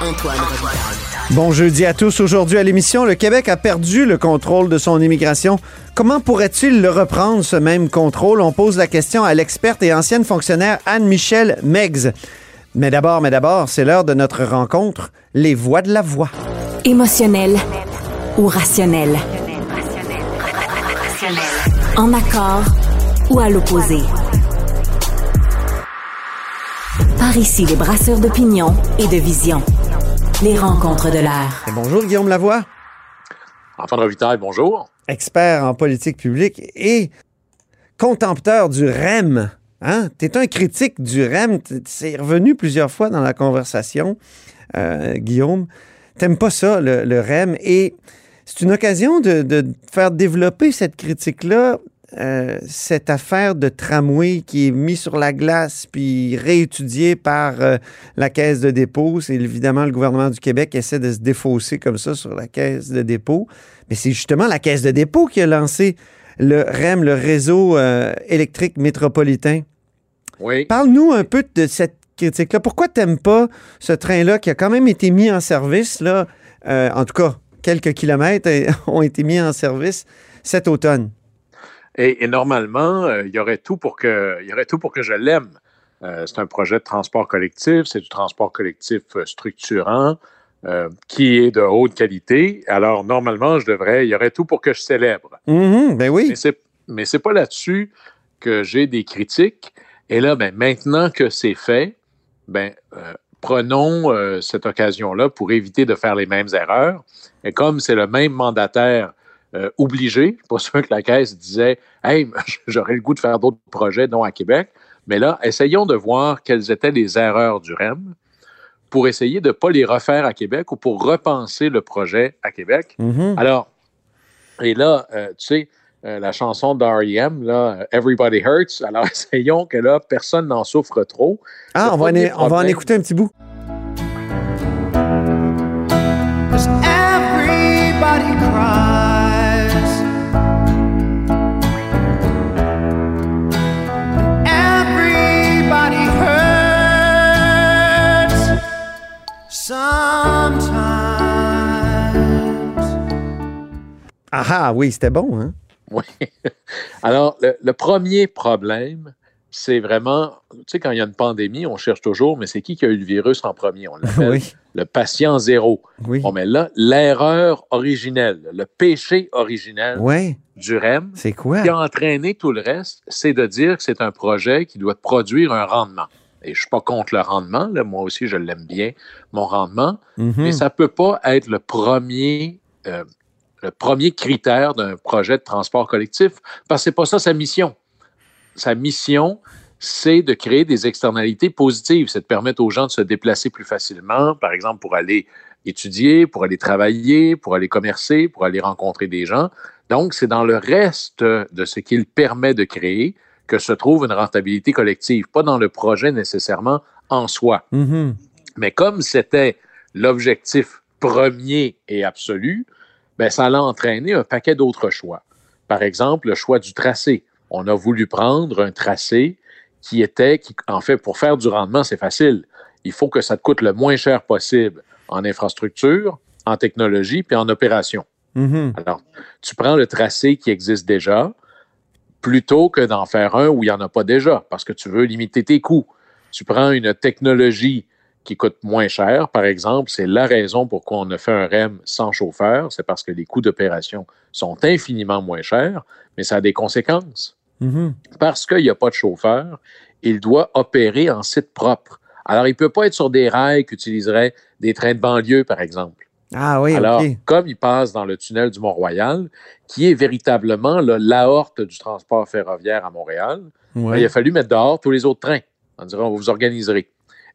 Antoine Robitaille. Bon jeudi à tous. Aujourd'hui à l'émission, le Québec a perdu le contrôle de son immigration. Comment pourrait-il le reprendre, ce même contrôle? On pose la question à l'experte et ancienne fonctionnaire Anne-Michel Meggs. Mais d'abord, mais d'abord, c'est l'heure de notre rencontre, les voix de la voix. Émotionnel ou rationnel? En accord ou à l'opposé? Par ici, les brasseurs d'opinion et de vision. Les rencontres de l'air. Bonjour Guillaume Lavoie, Antoine Robitaille, bonjour. expert en politique publique et contempteur du REM. Hein? Tu es un critique du REM. C'est revenu plusieurs fois dans la conversation, euh, Guillaume. T'aimes pas ça, le, le REM. Et c'est une occasion de, de faire développer cette critique-là, euh, cette affaire de tramway qui est mise sur la glace puis réétudiée par euh, la Caisse de dépôt. C'est évidemment le gouvernement du Québec qui essaie de se défausser comme ça sur la Caisse de dépôt. Mais c'est justement la Caisse de dépôt qui a lancé le REM, le réseau euh, électrique métropolitain. Oui. Parle-nous un peu de cette critique-là. Pourquoi t'aimes pas ce train-là qui a quand même été mis en service, là, en tout cas, quelques kilomètres ont été mis en service cet automne? Et, et normalement, euh, il y aurait tout pour que, il y aurait tout pour que je l'aime. Euh, c'est un projet de transport collectif, c'est du transport collectif euh, structurant qui est de haute qualité. Alors normalement, je devrais, il y aurait tout pour que je célèbre. Mhm, ben oui. Mais c'est, mais c'est pas là-dessus que j'ai des critiques. Et là, ben, maintenant que c'est fait, ben, euh, prenons euh, cette occasion-là pour éviter de faire les mêmes erreurs. Et comme c'est le même mandataire euh, obligé, pas sûr que la Caisse disait Hey, j'aurais le goût de faire d'autres projets, non à Québec. Mais là, essayons de voir quelles étaient les erreurs du REM pour essayer de ne pas les refaire à Québec ou pour repenser le projet à Québec. Mhm. Alors, et là, euh, tu sais, euh, la chanson d'R.E.M., là, Everybody Hurts, alors essayons que là, personne n'en souffre trop. Ah, on va, en, on va en écouter un petit bout. Everybody cries. Ah ah, oui, c'était bon, hein? Oui. Alors, le, le premier problème, c'est vraiment, tu sais, quand il y a une pandémie, on cherche toujours, mais c'est qui qui a eu le virus en premier? On l'appelle Oui, le patient zéro. oui. Bon, mais là, l'erreur originelle, le péché originel du REM, c'est quoi? qui a entraîné tout le reste, c'est de dire que c'est un projet qui doit produire un rendement. Et je ne suis pas contre le rendement, là, moi aussi je l'aime bien, mon rendement, Mhm. mais ça ne peut pas être le premier, euh, le premier critère d'un projet de transport collectif, parce que ce n'est pas ça sa mission. Sa mission, c'est de créer des externalités positives, c'est de permettre aux gens de se déplacer plus facilement, par exemple pour aller étudier, pour aller travailler, pour aller commercer, pour aller rencontrer des gens. Donc, c'est dans le reste de ce qu'il permet de créer que se trouve une rentabilité collective, pas dans le projet nécessairement en soi. Mhm. Mais comme c'était l'objectif premier et absolu, ben, ça l'a entraîné un paquet d'autres choix. Par exemple, le choix du tracé. On a voulu prendre un tracé qui était, qui, en fait, pour faire du rendement, c'est facile. Il faut que ça te coûte le moins cher possible en infrastructure, en technologie, puis en opération. Mhm. Alors, tu prends le tracé qui existe déjà plutôt que d'en faire un où il n'y en a pas déjà, parce que tu veux limiter tes coûts. Tu prends une technologie qui coûte moins cher, par exemple, c'est la raison pourquoi on a fait un REM sans chauffeur, c'est parce que les coûts d'opération sont infiniment moins chers, mais ça a des conséquences. Mhm. Parce qu'il n'y a pas de chauffeur, il doit opérer en site propre. Alors, il ne peut pas être sur des rails qu'utiliseraient des trains de banlieue, par exemple. Ah oui, Alors, comme il passe dans le tunnel du Mont-Royal, qui est véritablement l'aorte du transport ferroviaire à Montréal, Ouais. ben, il a fallu mettre dehors tous les autres trains en disant, vous vous organiserez.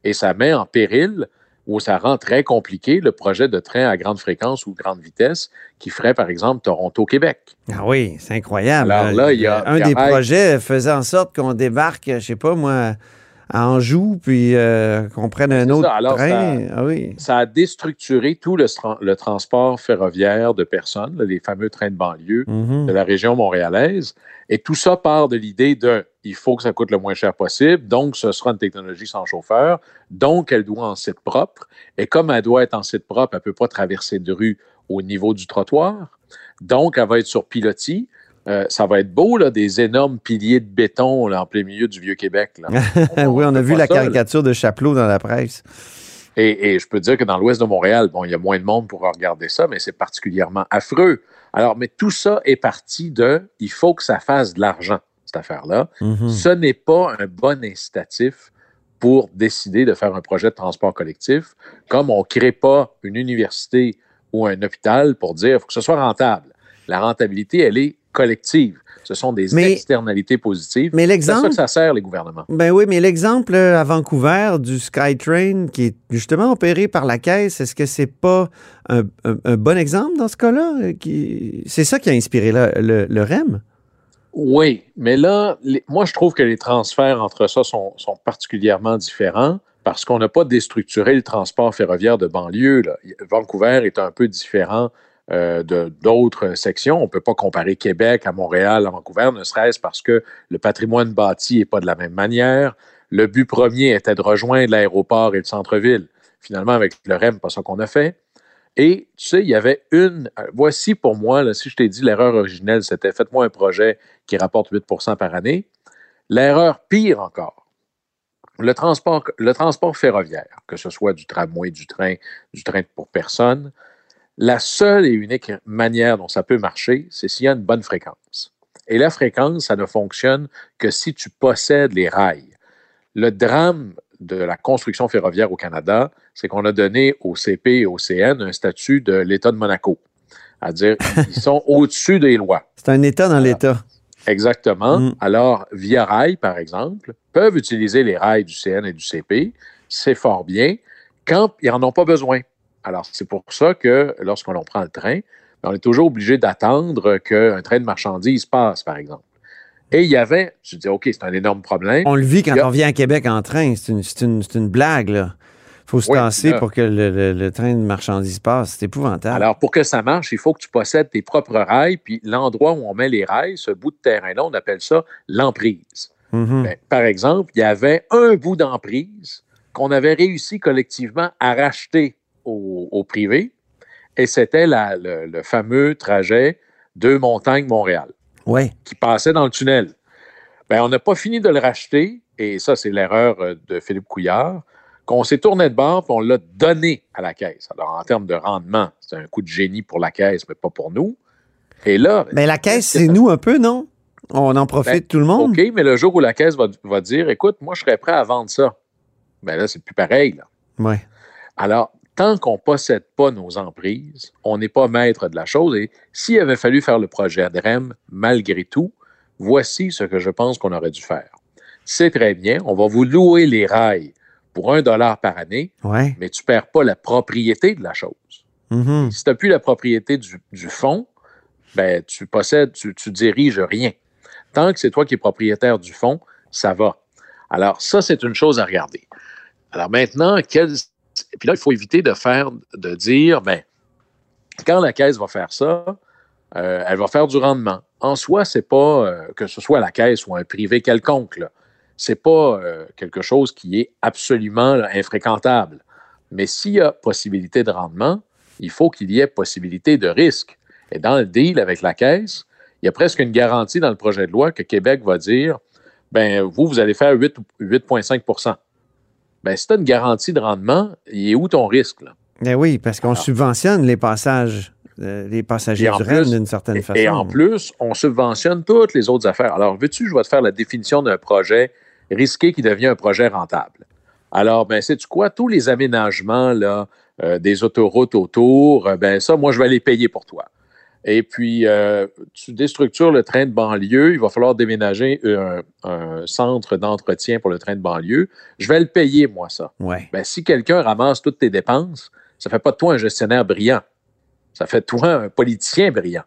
Et ça met en péril, ou ça rend très compliqué, le projet de train à grande fréquence ou grande vitesse qui ferait, par exemple, Toronto-Québec. Ah oui, c'est incroyable. Alors là, il y a- un des projets faisait en sorte qu'on débarque, je sais pas moi, à Anjou, puis euh, qu'on prenne un autre ça. Alors, train. ça- Ah oui. Ça a déstructuré tout le, tra- le transport ferroviaire de personnes, les fameux trains de banlieue Mhm. de la région montréalaise. Et tout ça part de l'idée de il faut que ça coûte le moins cher possible, donc ce sera une technologie sans chauffeur, donc elle doit en site propre. Et comme elle doit être en site propre, elle ne peut pas traverser de rue au niveau du trottoir. Donc, elle va être sur pilotis. Euh, ça va être beau, là, des énormes piliers de béton là, en plein milieu du Vieux-Québec. oui, on a vu la ça, là. caricature de Chapelot dans la presse. Et, et je peux dire que dans l'ouest de Montréal, bon, il y a moins de monde pour regarder ça, mais c'est particulièrement affreux. Alors, mais tout ça est parti de il faut que ça fasse de l'argent, cette affaire-là. Mhm. Ce n'est pas un bon incitatif pour décider de faire un projet de transport collectif, comme on ne crée pas une université ou un hôpital pour dire il faut que ce soit rentable. La rentabilité, elle est collective. Ce sont des Mais- externalités positives. Mais C'est à ça l'exemple, que ça sert, les gouvernements. ben oui, mais l'exemple euh, à Vancouver du SkyTrain qui est justement opéré par la caisse, est-ce que c'est pas un, un- un bon exemple dans ce cas-là? euh, C'est ça qui a inspiré le, le- le REM? Oui, mais là, les- moi, je trouve que les transferts entre ça sont, sont particulièrement différents parce qu'on n'a pas déstructuré le transport ferroviaire de banlieue. là. Vancouver est un peu différent euh, d'autres sections. On ne peut pas comparer Québec à Montréal, à Vancouver, ne serait-ce parce que le patrimoine bâti n'est pas de la même manière. Le but premier était de rejoindre l'aéroport et le centre-ville. Finalement, avec le REM, pas ça qu'on a fait. Et tu sais, il y avait une. euh, Voici pour moi, là, si je t'ai dit l'erreur originelle, c'était faites-moi un projet qui rapporte 8% par année. L'erreur pire encore, le transport, le transport ferroviaire, que ce soit du tramway, du train, du train pour personne, la seule et unique manière dont ça peut marcher, c'est s'il y a une bonne fréquence. Et la fréquence, ça ne fonctionne que si tu possèdes les rails. Le drame de la construction ferroviaire au Canada, c'est qu'on a donné au CP et au CN un statut de l'État de Monaco. C'est-à-dire, ils sont au-dessus des lois. C'est un État dans l'État. Exactement. Mm. Alors, Via Rail, par exemple, peuvent utiliser les rails du CN et du CP. C'est fort bien quand ils n'en ont pas besoin. Alors, c'est pour ça que lorsqu'on prend le train, ben, on est toujours obligé d'attendre qu'un train de marchandises passe, par exemple. Et il y avait, je dis, OK, c'est un énorme problème. On le vit quand Il a- on vient à Québec en train. C'est une, blague, là. faut se Oui, tasser là. pour que le, le- le train de marchandises passe. C'est épouvantable. Alors, pour que ça marche, il faut que tu possèdes tes propres rails, puis l'endroit où on met les rails, ce bout de terrain-là, on appelle ça l'emprise. Mhm. Ben, par exemple, il y avait un bout d'emprise qu'on avait réussi collectivement à racheter au, au privé, et c'était le, le fameux trajet de Montagne-Montréal Ouais. qui passait dans le tunnel. Ben, on n'a pas fini de le racheter, et ça, c'est l'erreur euh, de Philippe Couillard, qu'on s'est tourné de bord, puis on l'a donné à la caisse. Alors, en termes de rendement, c'est un coup de génie pour la caisse, mais pas pour nous. Et là, Mais la caisse, c'est nous un peu, non? On en profite Ben, tout le monde. OK, mais le jour où la caisse va, va dire, écoute, moi, je serais prêt à vendre ça. Ben là, c'est plus pareil. Là. Ouais. Alors, tant qu'on ne possède pas nos emprises, on n'est pas maître de la chose. Et s'il avait fallu faire le projet ADREM, malgré tout, voici ce que je pense qu'on aurait dû faire. C'est très bien, on va vous louer les rails pour un dollar par année, Ouais. mais tu ne perds pas la propriété de la chose. Mhm. Si tu n'as plus la propriété du, du fonds, ben, tu possèdes, tu, tu diriges rien. Tant que c'est toi qui es propriétaire du fonds, ça va. Alors, ça, c'est une chose à regarder. Alors maintenant, quel... puis là, il faut éviter de faire, de dire, ben, quand la caisse va faire ça, euh, elle va faire du rendement. En soi, c'est pas euh, que ce soit la caisse ou un privé quelconque. C'est pas euh, quelque chose qui est absolument infréquentable. Mais s'il y a possibilité de rendement, il faut qu'il y ait possibilité de risque. Et dans le deal avec la caisse, il y a presque une garantie dans le projet de loi que Québec va dire ben vous, vous allez faire 8 8,5 ben, si tu as une garantie de rendement, il est où ton risque? Là? Ben oui, parce qu'on Alors. subventionne les passages, euh, les passagers du plus- d'une certaine Et- façon. Et en plus, on subventionne toutes les autres affaires. Alors, veux-tu, je vais te faire la définition d'un projet risqué qui devient un projet rentable? Alors, ben, sais-tu quoi? Tous les aménagements là, euh, des autoroutes autour, euh, ben ça, moi, je vais les payer pour toi. Et puis, euh, tu déstructures le train de banlieue, il va falloir déménager un, un centre d'entretien pour le train de banlieue. Je vais le payer, moi, ça. Ouais. Ben, si quelqu'un ramasse toutes tes dépenses, ça fait pas de toi un gestionnaire brillant. Ça fait de toi un politicien brillant.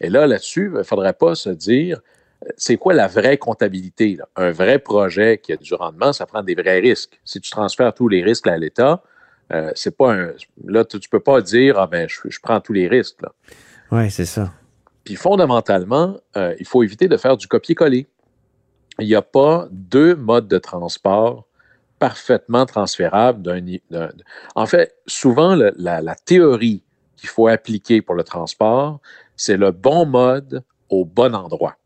Et là, là-dessus, il ne faudrait pas se dire, euh, c'est quoi la vraie comptabilité? là? Un vrai projet qui a du rendement, ça prend des vrais risques. Si tu transfères tous les risques à l'État, euh, c'est pas un. Là, tu ne peux pas dire, ah ben, je, je prends tous les risques. là. Oui, c'est ça. Puis fondamentalement, euh, il faut éviter de faire du copier-coller. Il n'y a pas deux modes de transport parfaitement transférables d'un. En fait, souvent, la, la théorie qu'il faut appliquer pour le transport, c'est le bon mode au bon endroit.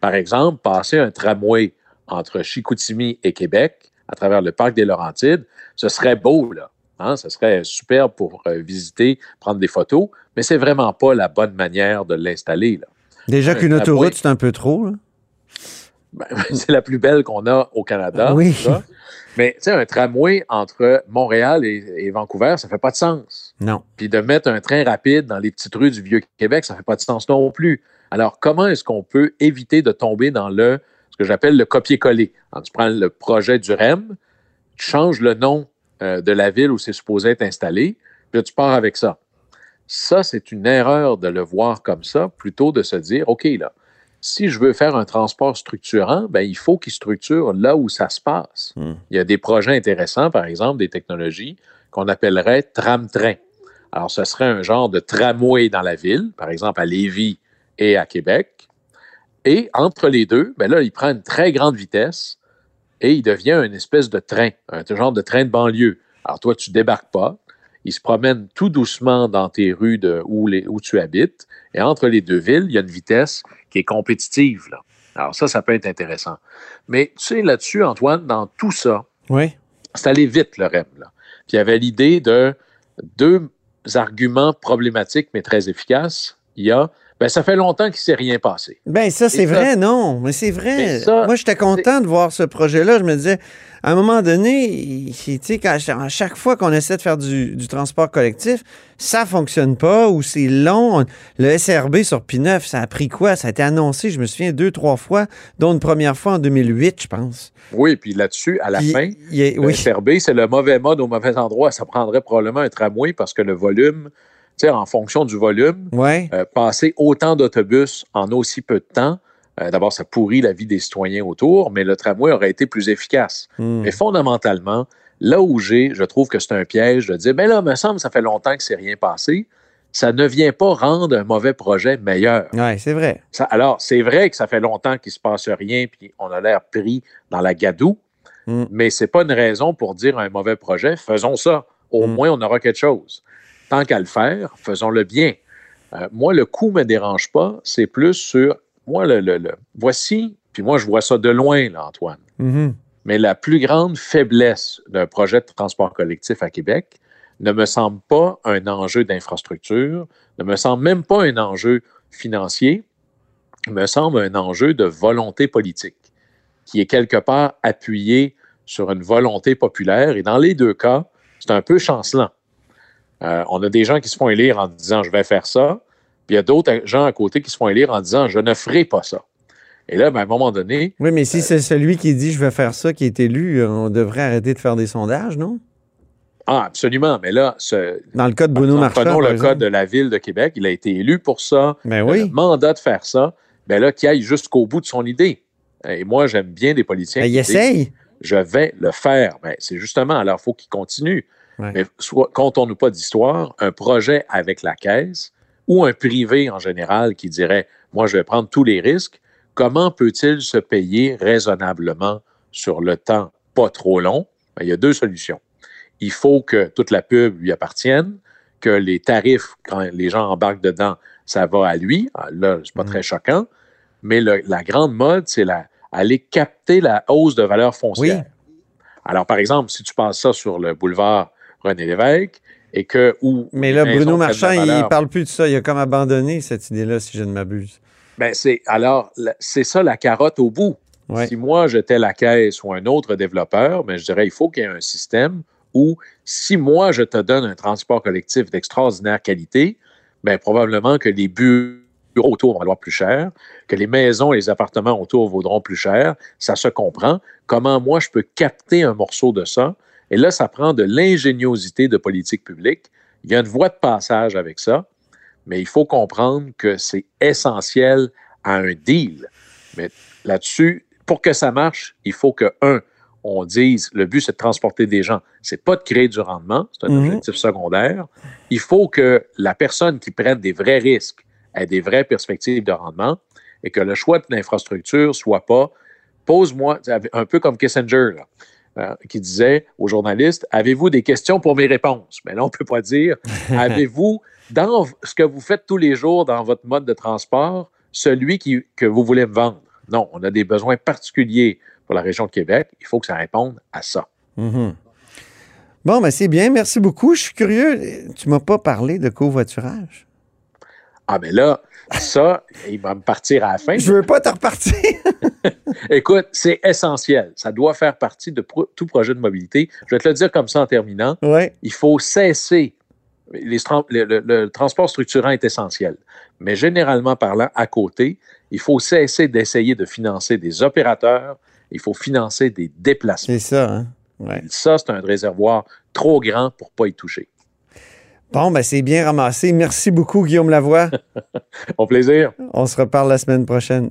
Par exemple, passer un tramway entre Chicoutimi et Québec à travers le parc des Laurentides, ce serait beau, là. Hein? Ce serait superbe pour euh, visiter, prendre des photos, mais c'est vraiment pas la bonne manière de l'installer. Déjà Un qu'une autoroute, c'est un peu trop. là. Ben, c'est la plus belle qu'on a au Canada. Oui. ça. Mais tu sais, un tramway entre Montréal et, et Vancouver, ça fait pas de sens. Non. Puis de mettre un train rapide dans les petites rues du Vieux-Québec, ça fait pas de sens non plus. Alors, comment est-ce qu'on peut éviter de tomber dans le ce que j'appelle le copier-coller? Tu prends le projet du REM, tu changes le nom euh, de la ville où c'est supposé être installé, puis là, tu pars avec ça. Ça, c'est une erreur de le voir comme ça, plutôt de se dire, OK, là, si je veux faire un transport structurant, ben, il faut qu'il structure là où ça se passe. Hmm. Il y a des projets intéressants, par exemple, des technologies qu'on appellerait tram-train. Alors, ce serait un genre de tramway dans la ville, par exemple à Lévis et à Québec. Et entre les deux, ben là, il prend une très grande vitesse et il devient une espèce de train, un genre de train de banlieue. Alors, toi, tu débarques pas. Il se promène tout doucement dans tes rues de, où, les- où tu habites. Et entre les deux villes, il y a une vitesse qui est compétitive. Là. Alors, ça, ça peut être intéressant. Mais tu sais, là-dessus, Antoine, dans tout ça, Oui. c'est allé vite, le REM. Là. Puis il y avait l'idée de deux arguments problématiques, mais très efficaces. Il y a, ben, ça fait longtemps qu'il ne s'est rien passé. Ben ça, c'est vrai, non. Mais c'est vrai. Ça, Moi, j'étais content de voir ce projet-là. Je me disais, à un moment donné, quand- à chaque fois qu'on essaie de faire du, du transport collectif, ça fonctionne pas ou c'est long. Le SRB sur P9, ça a pris quoi? Ça a été annoncé, je me souviens, deux, trois fois, dont une première fois en 2008, je pense. Oui, puis là-dessus, à la fin, il le oui. SRB, c'est le mauvais mode au mauvais endroit. Ça prendrait probablement un tramway parce que le volume, en fonction du volume, Ouais. euh, passer autant d'autobus en aussi peu de temps, euh, d'abord, ça pourrit la vie des citoyens autour, mais le tramway aurait été plus efficace. Hmm. Mais fondamentalement, là où j'ai, je trouve que c'est un piège de dire, mais là, me semble, ça fait longtemps que c'est rien passé. Ça ne vient pas rendre un mauvais projet meilleur. Ouais, c'est vrai. Ça- alors, c'est vrai que ça fait longtemps qu'il ne se passe rien, puis on a l'air pris dans la gadoue, Mm. mais ce n'est pas une raison pour dire un mauvais projet. Faisons ça. Au Mm. moins, on aura quelque chose. Tant qu'à le faire, faisons-le bien. Euh, moi, le coût ne me dérange pas. C'est plus sur. Moi, le, le- le- voici, puis moi, je vois ça de loin, là, Antoine. Mhm. Mais la plus grande faiblesse d'un projet de transport collectif à Québec ne me semble pas un enjeu d'infrastructure, ne me semble même pas un enjeu financier, me semble un enjeu de volonté politique, qui est quelque part appuyé sur une volonté populaire. Et dans les deux cas, c'est un peu chancelant. Euh, on a des gens qui se font élire en disant je vais faire ça, puis il y a d'autres gens à côté qui se font élire en disant je ne ferai pas ça. Et là, ben, à un moment donné, Oui, mais si Euh, c'est celui qui dit je vais faire ça qui est élu, on devrait arrêter de faire des sondages, non? ah, absolument, mais là, ce, Dans le cas de Bruno Marchand. Prenons le exemple. cas de la ville de Québec. Il a été élu pour ça. Ben Il a oui. le mandat de faire ça. Ben là, qu'il aille jusqu'au bout de son idée. Et moi, j'aime bien des politiciens Ben, qui il essaye. je vais le faire. Ben, c'est justement, alors, il faut qu'il continue. Ouais. Mais soit, comptons-nous pas d'histoire, un projet avec la caisse ou un privé en général qui dirait, moi, je vais prendre tous les risques, comment peut-il se payer raisonnablement sur le temps pas trop long? Ben, il y a deux solutions. Il faut que toute la pub lui appartienne, que les tarifs, quand les gens embarquent dedans, ça va à lui. Ah, là, c'est pas très choquant. Mais le- la grande mode, c'est la, aller capter la hausse de valeur foncière. Alors, par exemple, si tu passes ça sur le boulevard René Lévesque et que où Mais là, Bruno Marchand, il valeur, parle plus de ça. Il a comme abandonné cette idée-là, si je ne m'abuse. Ben, c'est alors c'est ça la carotte au bout. Ouais. Si moi j'étais la caisse ou un autre développeur, ben, je dirais il faut qu'il y ait un système où si moi je te donne un transport collectif d'extraordinaire qualité, ben probablement que les bureaux autour vont valoir plus cher, que les maisons et les appartements autour vaudront plus cher. Ça se comprend. Comment moi je peux capter un morceau de ça? Et là, ça prend de l'ingéniosité de politique publique. Il y a une voie de passage avec ça mais il faut comprendre que c'est essentiel à un deal. Mais là-dessus, pour que ça marche, il faut que, un, on dise le but, c'est de transporter des gens. C'est pas de créer du rendement, c'est un Mhm. objectif secondaire. Il faut que la personne qui prenne des vrais risques ait des vraies perspectives de rendement et que le choix de l'infrastructure soit pas pose-moi, un peu comme Kissinger, là, euh, qui disait aux journalistes Avez-vous des questions pour mes réponses? Mais là, on ne peut pas dire Avez-vous, dans ce que vous faites tous les jours dans votre mode de transport, celui qui, que vous voulez me vendre? Non, on a des besoins particuliers pour la région de Québec. Il faut que ça réponde à ça. Mhm. Bon, ben c'est bien. Merci beaucoup. Je suis curieux. Tu m'as pas parlé de covoiturage? Ah, mais là, ça, il va me partir à la fin. Je veux pas te repartir. Écoute, c'est essentiel. Ça doit faire partie de pro- tout projet de mobilité. Je vais te le dire comme ça en terminant. Ouais. Il faut cesser. les le, le- le transport structurant est essentiel. Mais généralement parlant, à côté, il faut cesser d'essayer de financer des opérateurs. Il faut financer des déplacements. C'est ça, hein? Ouais. Ça, c'est un réservoir trop grand pour pas y toucher. Bon, ben c'est bien ramassé. Merci beaucoup, Guillaume Lavoie. Au plaisir. On se reparle la semaine prochaine.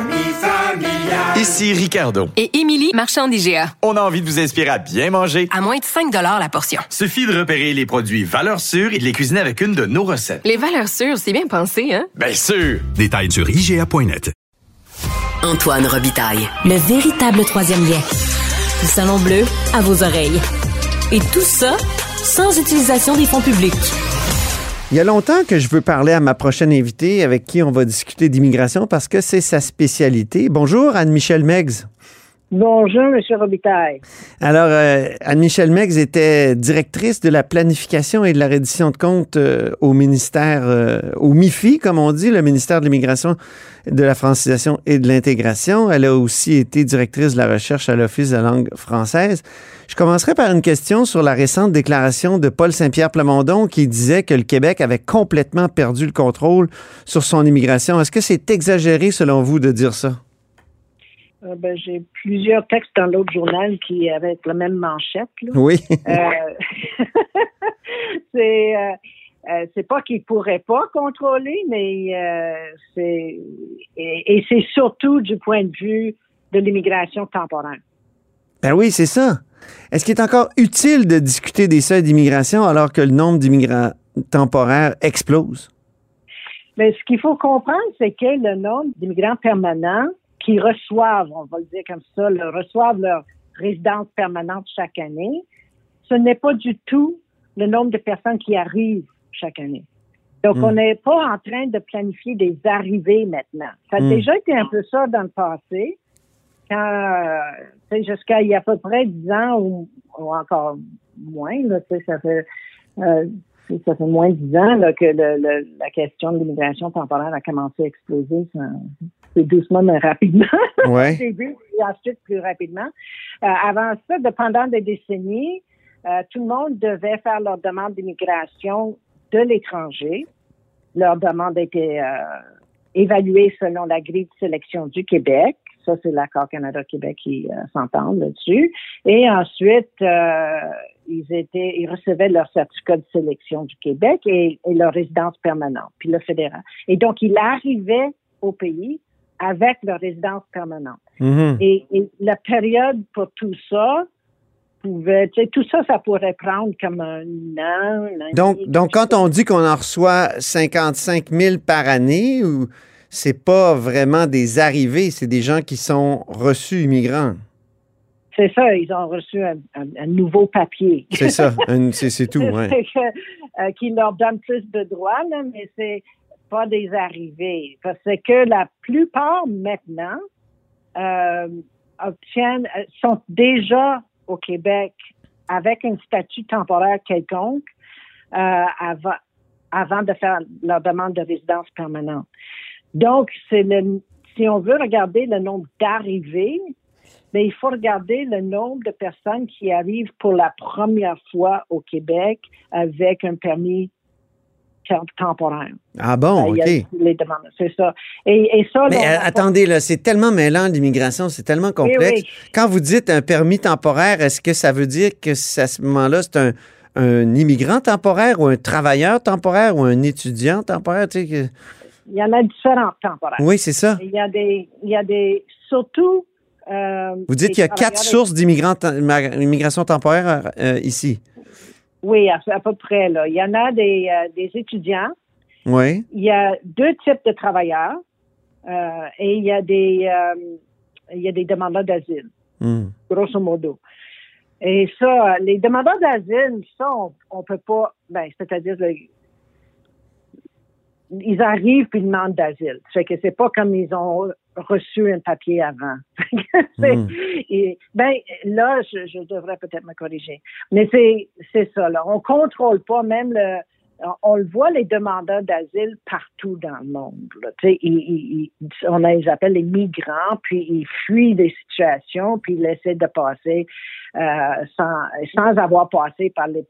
Ici Ricardo. Et Émilie, marchand d'IGA. On a envie de vous inspirer à bien manger. À moins de 5 la portion. Suffit de repérer les produits valeurs sûres et de les cuisiner avec une de nos recettes. Les valeurs sûres, c'est bien pensé, hein? Bien sûr! Détails sur IGA.net. Antoine Robitaille. Le véritable troisième lien. Du Salon Bleu à vos oreilles. Et tout ça sans utilisation des fonds publics. Il y a longtemps que je veux parler à ma prochaine invitée avec qui on va discuter d'immigration parce que c'est sa spécialité. Bonjour, Anne-Michel Meggs. Bonjour, M. Robitaille. Alors, euh, Anne-Michel Meggs était directrice de la planification et de la reddition de comptes euh, au ministère, euh, au MIFI, comme on dit, le ministère de l'Immigration, de la francisation et de l'intégration. Elle a aussi été directrice de la recherche à l'Office de la langue française. Je commencerai par une question sur la récente déclaration de Paul Saint-Pierre Plamondon qui disait que le Québec avait complètement perdu le contrôle sur son immigration. Est-ce que c'est exagéré, selon vous, de dire ça? Euh, ben, J'ai plusieurs textes dans l'autre journal qui avec la même manchette. là. Oui. Euh, c'est euh, c'est pas qu'il pourrait pas contrôler, mais c'est et, et c'est surtout du point de vue de l'immigration temporaire. Ben oui, c'est ça. Est-ce qu'il est encore utile de discuter des seuils d'immigration alors que le nombre d'immigrants temporaires explose? Mais ce qu'il faut comprendre, c'est que le nombre d'immigrants permanents qui reçoivent, on va le dire comme ça, le- reçoivent leur résidence permanente chaque année, ce n'est pas du tout le nombre de personnes qui arrivent chaque année. Donc, Mm. on n'est pas en train de planifier des arrivées maintenant. Ça a Mm. déjà été un peu ça dans le passé. quand, euh, jusqu'à il y a à peu près 10 ans ou, ou encore moins, là, ça fait, euh, ça fait moins de 10 ans là, que le, le, la question de l'immigration temporaire a commencé à exploser. Ça, c'est doucement mais rapidement Ouais. au début et ensuite plus rapidement. Euh, avant ça, de, pendant des décennies, euh, tout le monde devait faire leur demande d'immigration de l'étranger. Leur demande était euh, évaluée selon la grille de sélection du Québec. Ça, c'est l'accord Canada-Québec qui euh, s'entendent là-dessus. Et ensuite, euh, ils étaient, ils recevaient leur certificat de sélection du Québec et, et leur résidence permanente, puis le fédéral. Et donc, ils arrivaient au pays avec leur résidence permanente. Mhm. Et, et la période pour tout ça pouvait, tout ça, ça pourrait prendre comme un an. un Donc, donc, quand on dit qu'on en reçoit 55 000 par année, ou c'est pas vraiment des arrivées, c'est des gens qui sont reçus immigrants? c'est ça, ils ont reçu un, un- un nouveau papier. C'est ça, c'est tout. Que, euh, qui leur donne plus de droits, là, mais c'est pas des arrivées. Parce que la plupart maintenant euh, obtiennent, euh, sont déjà au Québec avec un statut temporaire quelconque euh, avant, avant de faire leur demande de résidence permanente. Donc, c'est le, si on veut regarder le nombre d'arrivées, mais il faut regarder le nombre de personnes qui arrivent pour la première fois au Québec avec un permis temporaire. Ah bon, a OK. les demandes, c'est ça. Et, et ça, Mais là, euh, attendez, là, c'est tellement mêlant l'immigration, c'est tellement complexe. oui. Quand vous dites un permis temporaire, est-ce que ça veut dire que à ce moment-là, c'est un, un immigrant temporaire ou un travailleur temporaire ou un étudiant temporaire? Tu sais, que- il y en a différents temporaires. Oui, c'est ça. Il y a des, il y a des, surtout. euh, Vous dites qu'il y a quatre sources d'immigration temporaire euh, ici. Oui, à, à peu près là. Il y en a des, euh, des étudiants. Oui. Il y a deux types de travailleurs euh, et il y a des, euh, il y a des demandeurs d'asile. Hmm. grosso modo. Et ça, les demandeurs d'asile, ça, on, on peut pas, ben, c'est-à-dire, ils arrivent puis ils demandent d'asile. Fait que c'est pas comme ils ont reçu un papier avant. C'est- Mm. et, ben, là, je, je devrais peut-être me corriger. Mais c'est, ça, là. On contrôle pas même le, on le voit les demandeurs d'asile partout dans le monde. là. Ils- on les appelle les migrants, puis ils fuient des situations, puis ils essaient de passer euh, sans, sans avoir passé par les,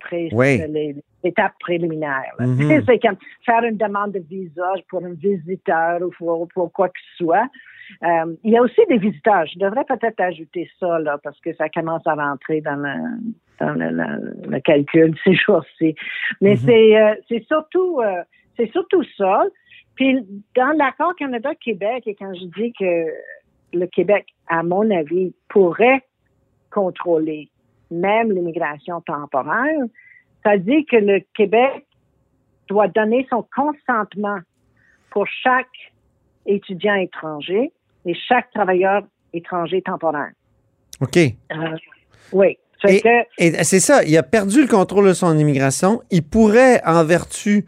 pré- Oui. les- préliminaires. là. Mhm. C'est comme faire une demande de visa pour un visiteur ou pour, pour quoi que ce soit. Euh, il y a aussi des visiteurs. Je devrais peut-être ajouter ça là, parce que ça commence à rentrer dans le, dans le, le- le calcul ces jours-ci. Mais c'est euh, c'est surtout euh, c'est surtout ça. Puis dans l'accord Canada-Québec, et quand je dis que le Québec, à mon avis, pourrait contrôler même l'immigration temporaire, ça dit que le Québec doit donner son consentement pour chaque étudiant étranger et chaque travailleur étranger temporaire. OK. Euh, oui. Et, c'est ça, il a perdu le contrôle de son immigration. Il pourrait, en vertu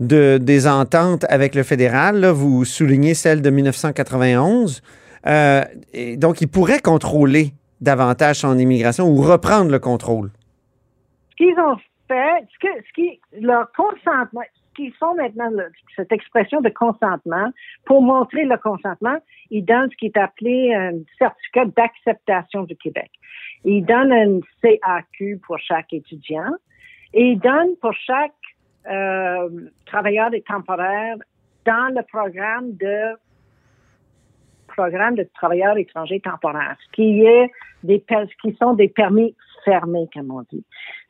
de, des ententes avec le fédéral, là, vous soulignez celle de 1991, euh, et donc il pourrait contrôler davantage son immigration ou reprendre le contrôle. ce qu'ils ont ce que, ce qui, leur consentement, ce qu'ils font maintenant, cette expression de consentement, pour montrer le consentement, ils donnent ce qui est appelé un certificat d'acceptation du Québec. Ils donnent un CAQ pour chaque étudiant et ils donnent pour chaque euh, travailleur et temporaire dans le programme de programme de travailleurs étrangers temporaires, ce qui est des ce qui sont des permis fermés, comme on dit.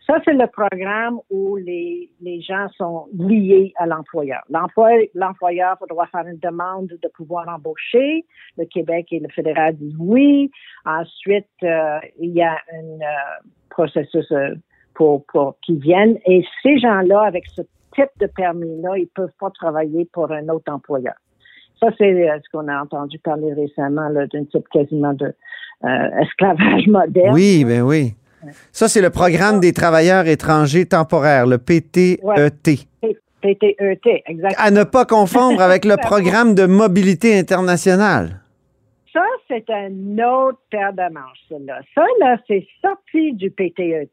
Ça, c'est le programme où les, les gens sont liés à l'employeur. L'employeur doit faire une demande de pouvoir embaucher. Le Québec et le fédéral disent oui. Ensuite, euh, il y a un euh, processus euh, pour, pour qu'ils viennent. Et ces gens-là, avec ce type de permis-là, ils peuvent pas travailler pour un autre employeur. Ça, c'est ce qu'on a entendu parler récemment d'un type quasiment de esclavage moderne. Oui, ben oui. Ça, c'est le programme des travailleurs étrangers temporaires, le PTET. PTET, exactement. À ne pas confondre avec le programme de mobilité internationale. Ça, c'est un autre paire de manches, ça, là. Ça, là, c'est sorti du PTET.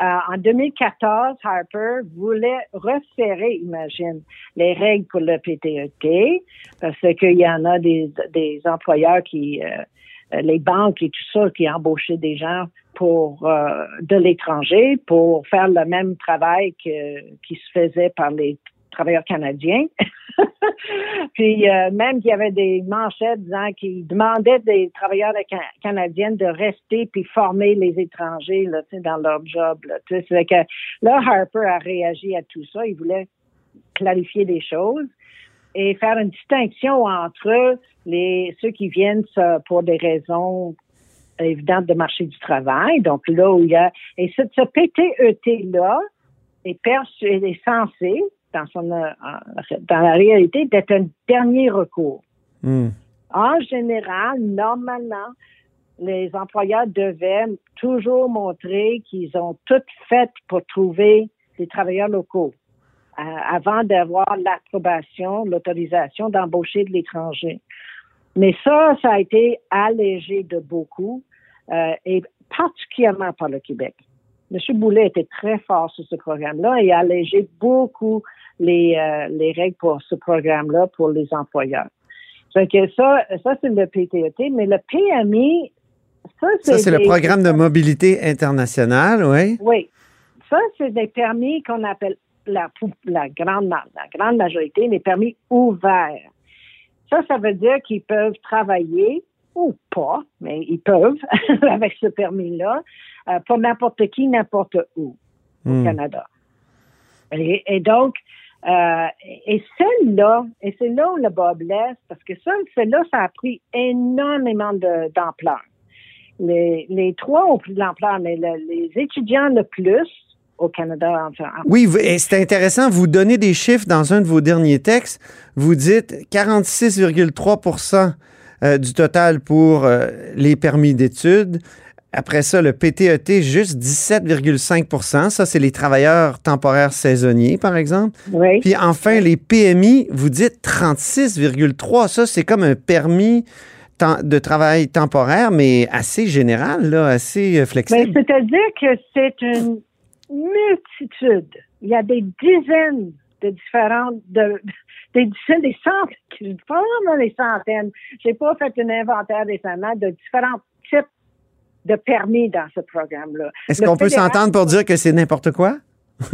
Euh, en 2014, Harper voulait resserrer, imagine, les règles pour le PTET, parce qu'il y en a des, des employeurs qui, euh, les banques et tout ça, qui embauchaient des gens pour euh, de l'étranger pour faire le même travail que, qui se faisait par les travailleurs canadiens. puis euh, même qu'il y avait des manchettes disant qu'ils demandaient des travailleurs ca- canadiens de rester puis former les étrangers là, dans leur job. Là, que là, Harper a réagi à tout ça. Il voulait clarifier des choses et faire une distinction entre les ceux qui viennent pour des raisons évidentes de marché du travail. Donc là où il y a et ce, ce PTET là est perçu est censé dans son euh, dans la réalité d'être un dernier recours. Hmm. En général, normalement, les employeurs devaient toujours montrer qu'ils ont tout fait pour trouver des travailleurs locaux euh, avant d'avoir l'approbation, l'autorisation d'embaucher de l'étranger. Mais ça, ça a été allégé de beaucoup, euh, et particulièrement par le Québec. M. Boulet était très fort sur ce programme-là et a allégé beaucoup les, euh, les règles pour ce programme-là pour les employeurs. Que ça, ça c'est le PTET, mais le PMI, ça, c'est. Ça, c'est le programme de mobilité internationale, oui? Oui. Ça, c'est des permis qu'on appelle la, la, grande, la grande majorité, des permis ouverts. Ça, ça veut dire qu'ils peuvent travailler ou pas, mais ils peuvent avec ce permis-là euh, pour n'importe qui, n'importe où au Hmm. Canada. Et, et donc, euh, et celle-là, et c'est là où le bas blesse, parce que celle-là, ça a pris énormément d'ampleur. Les, les trois ont pris de l'ampleur, mais le- les étudiants le plus au Canada, enfin, en- Oui, c'est intéressant. Vous donnez des chiffres dans un de vos derniers textes. Vous dites 46,3 euh, du total pour euh, les permis d'études. Après ça, le PTET, juste 17,5% Ça, c'est les travailleurs temporaires saisonniers, par exemple. Oui. Puis enfin, les PMI, vous dites 36,3% Ça, c'est comme un permis de travail temporaire, mais assez général, là, assez euh, flexible. c'est-à-dire que c'est une multitude. Il y a des dizaines de différentes, de, des dizaines, des centaines, probablement des centaines. J'ai pas fait un inventaire récemment de différents types de permis dans ce programme-là. Est-ce qu'on peut s'entendre pour dire que c'est n'importe quoi?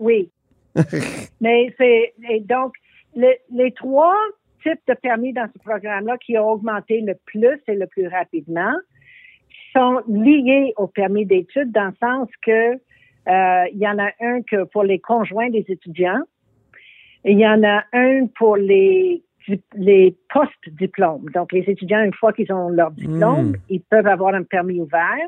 Oui. Mais c'est donc le- les trois types de permis dans ce programme-là qui ont augmenté le plus et le plus rapidement sont liés au permis d'études dans le sens que euh, il y en a un que pour les conjoints des étudiants, il y en a un pour les les post-diplômes. Donc les étudiants une fois qu'ils ont leur diplôme, Mm. ils peuvent avoir un permis ouvert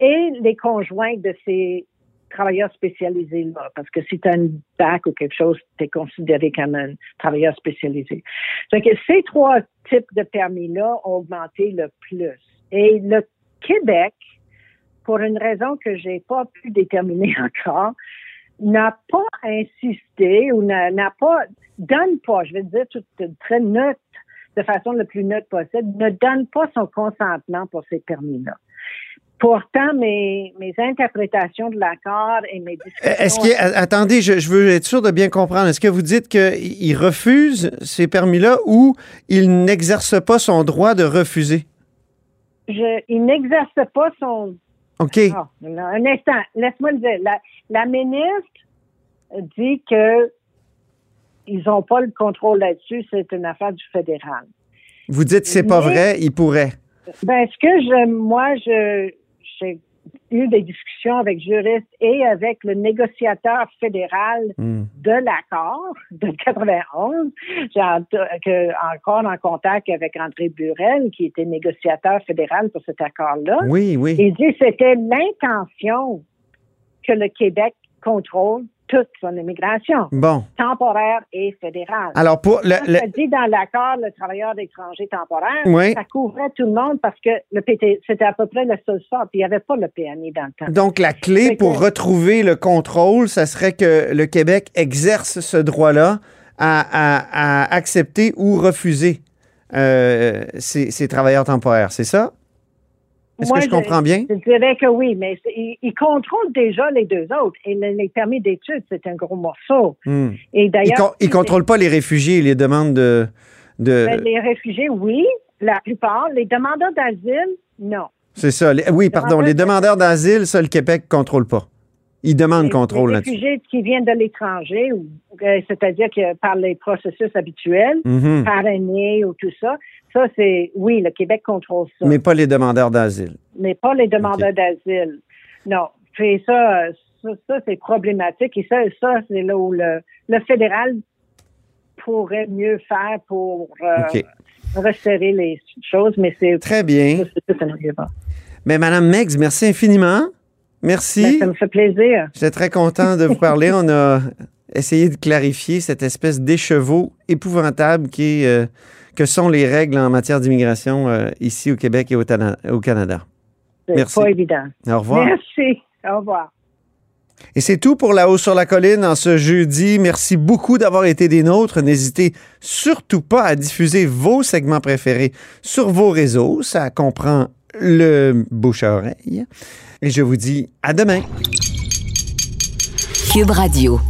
et les conjoints de ces travailleurs spécialisés là, parce que si tu as un bac ou quelque chose, tu es considéré comme un travailleur spécialisé. Donc, ces trois types de permis-là ont augmenté le plus. Et le Québec, pour une raison que j'ai pas pu déterminer encore, n'a pas insisté ou n'a pas, donne pas, je vais dire tout très neutre, de façon le plus neutre possible, ne donne pas son consentement pour ces permis-là. Pourtant, mes, mes interprétations de l'accord et mes discussions... Euh, Est-ce que, attendez, je, je veux être sûr de bien comprendre. Est-ce que vous dites qu'il refuse ces permis-là ou il n'exerce pas son droit de refuser? Je, il n'exerce pas son... OK. Ah, un instant, laisse-moi le dire. La, la ministre dit que ils n'ont pas le contrôle là-dessus, c'est une affaire du fédéral. Vous dites que c'est pas vrai, il pourrait. Ben, ce que je, moi, je, j'ai eu des discussions avec juristes et avec le négociateur fédéral Hmm. de l'accord de 91. J'ai encore en contact avec André Burel, qui était négociateur fédéral pour cet accord-là. Oui, oui. Il dit que c'était l'intention que le Québec contrôle toute son immigration, Bon. temporaire et fédérale. Alors, pour le- le- ça dit dans l'accord, le travailleur étranger temporaire, Oui. ça couvrait tout le monde parce que le PT, c'était à peu près le seul sort, puis il n'y avait pas le PMI dans le temps. Donc, la clé pour que- retrouver le contrôle, ça serait que le Québec exerce ce droit-là à, à- à accepter ou refuser euh, ces, ces travailleurs temporaires, c'est ça? Est-ce que je comprends bien? Je dirais que oui, mais ils, ils contrôlent déjà les deux autres. Et le- les permis d'études, c'est un gros morceau. Hmm. Et d'ailleurs, ne contrôlent pas les réfugiés et les demandes de. de ben, les réfugiés, oui, la plupart. Les demandeurs d'asile, non. c'est ça. les- oui, pardon. Les demandeurs d'asile, ça, le Québec ne contrôle pas. Ils demandent contrôle les là-dessus. réfugiés qui viennent de l'étranger, euh, c'est-à-dire que par les processus habituels, Mhm. parrainés ou tout ça, ça, c'est, oui, le Québec contrôle ça. Mais pas les demandeurs d'asile. mais pas les demandeurs d'asile. Non. Puis ça, ça, ça, c'est problématique. Et ça, ça c'est là où le, le fédéral pourrait mieux faire pour euh, resserrer les choses, mais c'est Très bien. Mais Madame Meggs, merci infiniment. Merci. Ben, ça me fait plaisir. J'étais très content de vous parler. On a essayé de clarifier cette espèce d'écheveau épouvantable qui est, euh, que sont les règles en matière d'immigration euh, ici au Québec et au, Canada. C'est Merci. pas évident. Au revoir. Merci. Au revoir. Et c'est tout pour La Haut sur la Colline en ce jeudi. Merci beaucoup d'avoir été des nôtres. N'hésitez surtout pas à diffuser vos segments préférés sur vos réseaux. Ça comprend le bouche à oreille. Et je vous dis à demain. Cube Radio.